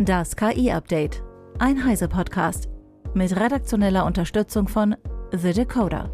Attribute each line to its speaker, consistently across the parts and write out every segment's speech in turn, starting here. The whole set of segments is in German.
Speaker 1: Das KI-Update. Ein Heise-Podcast. Mit redaktioneller Unterstützung von The Decoder.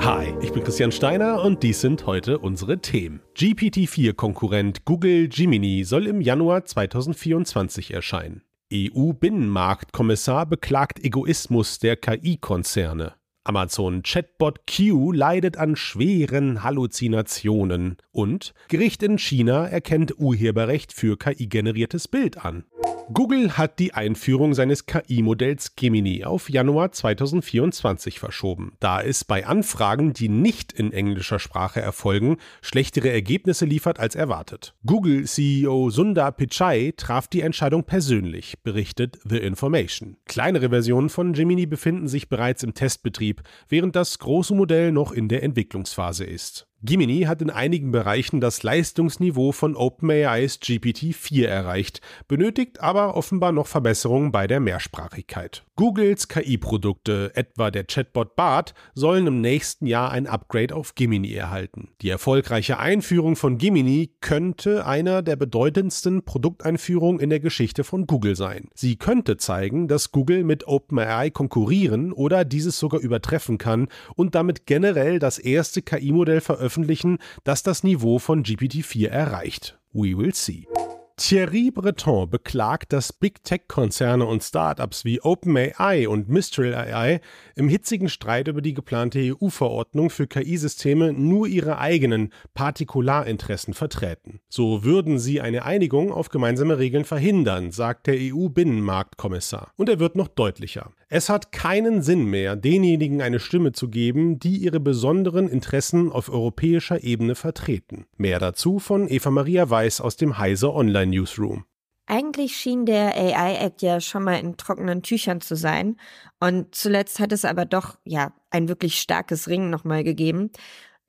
Speaker 2: Hi, ich bin Christian Steiner und dies sind heute unsere Themen. GPT-4-Konkurrent Google Gemini soll im Januar 2024 erscheinen. EU-Binnenmarktkommissar beklagt Egoismus der KI-Konzerne. Amazon Chatbot Q leidet an schweren Halluzinationen und Gericht in China erkennt Urheberrecht für KI-generiertes Bild an. Google hat die Einführung seines KI-Modells Gemini auf Januar 2024 verschoben, da es bei Anfragen, die nicht in englischer Sprache erfolgen, schlechtere Ergebnisse liefert als erwartet. Google-CEO Sundar Pichai traf die Entscheidung persönlich, berichtet The Information. Kleinere Versionen von Gemini befinden sich bereits im Testbetrieb, während das große Modell noch in der Entwicklungsphase ist. Gimini hat in einigen Bereichen das Leistungsniveau von OpenAIs GPT-4 erreicht, benötigt aber offenbar noch Verbesserungen bei der Mehrsprachigkeit. Googles KI-Produkte, etwa der Chatbot Bart, sollen im nächsten Jahr ein Upgrade auf Gimini erhalten. Die erfolgreiche Einführung von Gimini könnte einer der bedeutendsten Produkteinführungen in der Geschichte von Google sein. Sie könnte zeigen, dass Google mit OpenAI konkurrieren oder dieses sogar übertreffen kann und damit generell das erste KI-Modell veröffentlichen veröffentlichen, das das Niveau von GPT-4 erreicht. We will see. Thierry Breton beklagt, dass Big Tech-Konzerne und Startups wie OpenAI und Mistral AI im hitzigen Streit über die geplante EU-Verordnung für KI-Systeme nur ihre eigenen Partikularinteressen vertreten. So würden sie eine Einigung auf gemeinsame Regeln verhindern, sagt der EU-Binnenmarktkommissar. Und er wird noch deutlicher. Es hat keinen Sinn mehr, denjenigen eine Stimme zu geben, die ihre besonderen Interessen auf europäischer Ebene vertreten. Mehr dazu von Eva Maria Weiß aus dem Heise Online Newsroom.
Speaker 3: Eigentlich schien der AI-Act ja schon mal in trockenen Tüchern zu sein. Und zuletzt hat es aber doch, ja, ein wirklich starkes Ringen nochmal gegeben.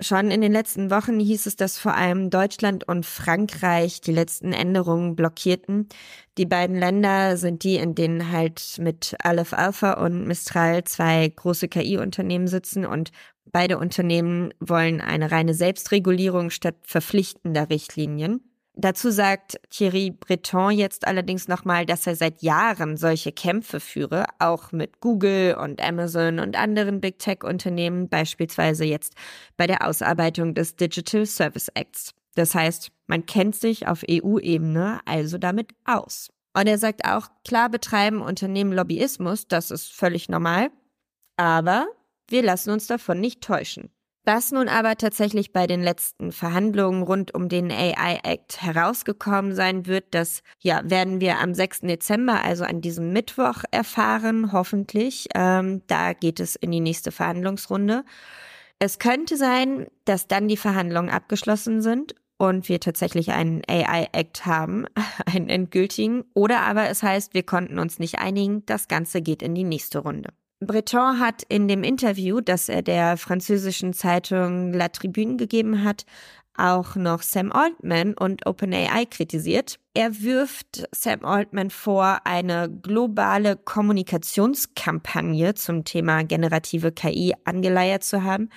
Speaker 3: Schon in den letzten Wochen hieß es, dass vor allem Deutschland und Frankreich die letzten Änderungen blockierten. Die beiden Länder sind die, in denen halt mit Aleph Alpha und Mistral zwei große KI-Unternehmen sitzen und beide Unternehmen wollen eine reine Selbstregulierung statt verpflichtender Richtlinien. Dazu sagt Thierry Breton jetzt allerdings nochmal, dass er seit Jahren solche Kämpfe führe, auch mit Google und Amazon und anderen Big Tech-Unternehmen, beispielsweise jetzt bei der Ausarbeitung des Digital Service Acts. Das heißt, man kennt sich auf EU-Ebene also damit aus. Und er sagt auch, klar betreiben Unternehmen Lobbyismus, das ist völlig normal, aber wir lassen uns davon nicht täuschen. Was nun aber tatsächlich bei den letzten Verhandlungen rund um den AI Act herausgekommen sein wird, das ja werden wir am 6. Dezember, also an diesem Mittwoch erfahren, hoffentlich. Ähm, da geht es in die nächste Verhandlungsrunde. Es könnte sein, dass dann die Verhandlungen abgeschlossen sind und wir tatsächlich einen AI Act haben, einen endgültigen, oder aber es heißt, wir konnten uns nicht einigen, das Ganze geht in die nächste Runde. Breton hat in dem Interview, das er der französischen Zeitung La Tribune gegeben hat, auch noch Sam Altman und OpenAI kritisiert. Er wirft Sam Altman vor, eine globale Kommunikationskampagne zum Thema generative KI angeleiert zu haben.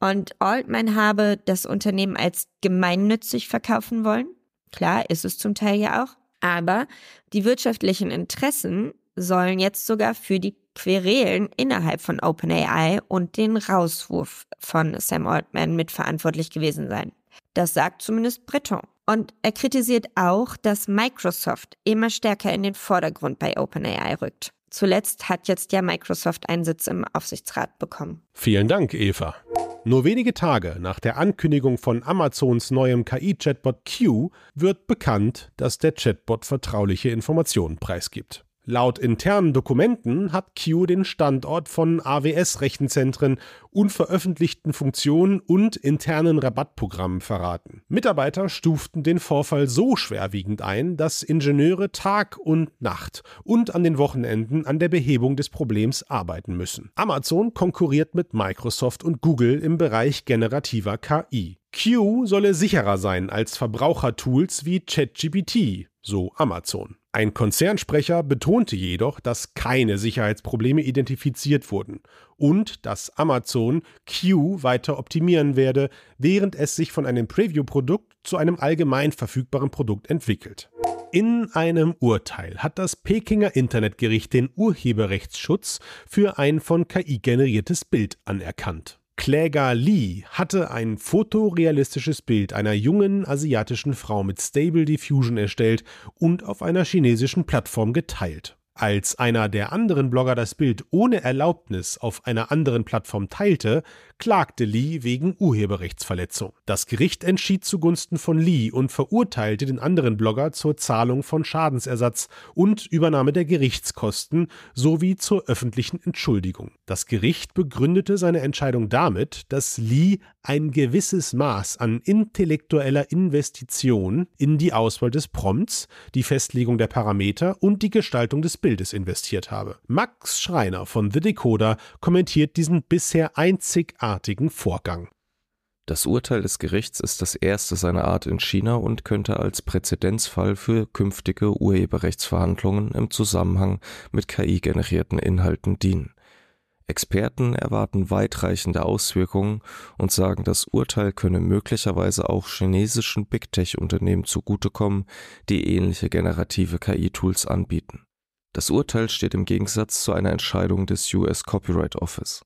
Speaker 3: Und Altman habe das Unternehmen als gemeinnützig verkaufen wollen. Klar, ist es zum Teil ja auch. Aber die wirtschaftlichen Interessen sollen jetzt sogar für die Querelen innerhalb von OpenAI und den Rauswurf von Sam Altman mitverantwortlich gewesen sein. Das sagt zumindest Breton. Und er kritisiert auch, dass Microsoft immer stärker in den Vordergrund bei OpenAI rückt. Zuletzt hat jetzt ja Microsoft einen Sitz im Aufsichtsrat bekommen.
Speaker 2: Vielen Dank, Eva. Nur wenige Tage nach der Ankündigung von Amazons neuem KI-Chatbot Q wird bekannt, dass der Chatbot vertrauliche Informationen preisgibt. Laut internen Dokumenten hat Q den Standort von AWS-Rechenzentren, unveröffentlichten Funktionen und internen Rabattprogrammen verraten. Mitarbeiter stuften den Vorfall so schwerwiegend ein, dass Ingenieure Tag und Nacht und an den Wochenenden an der Behebung des Problems arbeiten müssen. Amazon konkurriert mit Microsoft und Google im Bereich generativer KI. Q solle sicherer sein als Verbrauchertools wie ChatGPT, so Amazon. Ein Konzernsprecher betonte jedoch, dass keine Sicherheitsprobleme identifiziert wurden und dass Amazon Q weiter optimieren werde, während es sich von einem Preview-Produkt zu einem allgemein verfügbaren Produkt entwickelt. In einem Urteil hat das Pekinger Internetgericht den Urheberrechtsschutz für ein von KI generiertes Bild anerkannt. Kläger Lee hatte ein fotorealistisches Bild einer jungen asiatischen Frau mit Stable Diffusion erstellt und auf einer chinesischen Plattform geteilt. Als einer der anderen Blogger das Bild ohne Erlaubnis auf einer anderen Plattform teilte, klagte Lee wegen Urheberrechtsverletzung. Das Gericht entschied zugunsten von Lee und verurteilte den anderen Blogger zur Zahlung von Schadensersatz und Übernahme der Gerichtskosten sowie zur öffentlichen Entschuldigung. Das Gericht begründete seine Entscheidung damit, dass Lee ein gewisses Maß an intellektueller Investition in die Auswahl des Prompts, die Festlegung der Parameter und die Gestaltung des Bildes investiert habe. Max Schreiner von The Decoder kommentiert diesen bisher einzigartigen derartigen Vorgang.
Speaker 4: Das Urteil des Gerichts ist das erste seiner Art in China und könnte als Präzedenzfall für künftige Urheberrechtsverhandlungen im Zusammenhang mit KI-generierten Inhalten dienen. Experten erwarten weitreichende Auswirkungen und sagen, das Urteil könne möglicherweise auch chinesischen Big Tech-Unternehmen zugutekommen, die ähnliche generative KI-Tools anbieten. Das Urteil steht im Gegensatz zu einer Entscheidung des US Copyright Office.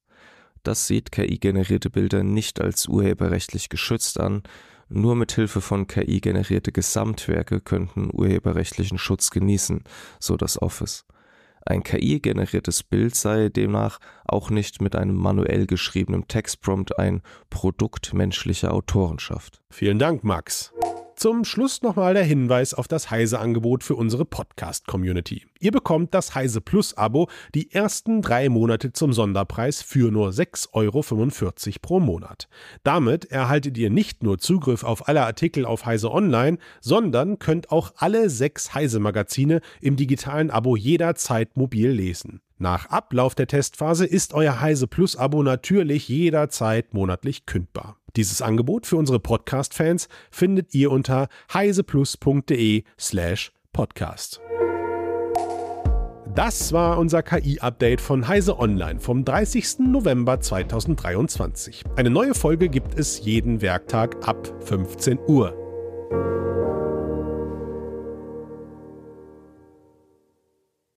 Speaker 4: Das sieht KI-generierte Bilder nicht als urheberrechtlich geschützt an, nur mit Hilfe von KI generierte Gesamtwerke könnten urheberrechtlichen Schutz genießen, so das Office. Ein KI-generiertes Bild sei demnach auch nicht mit einem manuell geschriebenen Textprompt ein Produkt menschlicher Autorenschaft.
Speaker 2: Vielen Dank, Max. Zum Schluss nochmal der Hinweis auf das Heise-Angebot für unsere Podcast-Community. Ihr bekommt das Heise Plus-Abo die ersten drei Monate zum Sonderpreis für nur 6,45 Euro pro Monat. Damit erhaltet ihr nicht nur Zugriff auf alle Artikel auf Heise Online, sondern könnt auch alle sechs Heise-Magazine im digitalen Abo jederzeit mobil lesen. Nach Ablauf der Testphase ist euer Heise Plus Abo natürlich jederzeit monatlich kündbar. Dieses Angebot für unsere Podcast-Fans findet ihr unter heiseplus.de slash podcast. Das war unser KI-Update von Heise Online vom 30. November 2023. Eine neue Folge gibt es jeden Werktag ab 15 Uhr.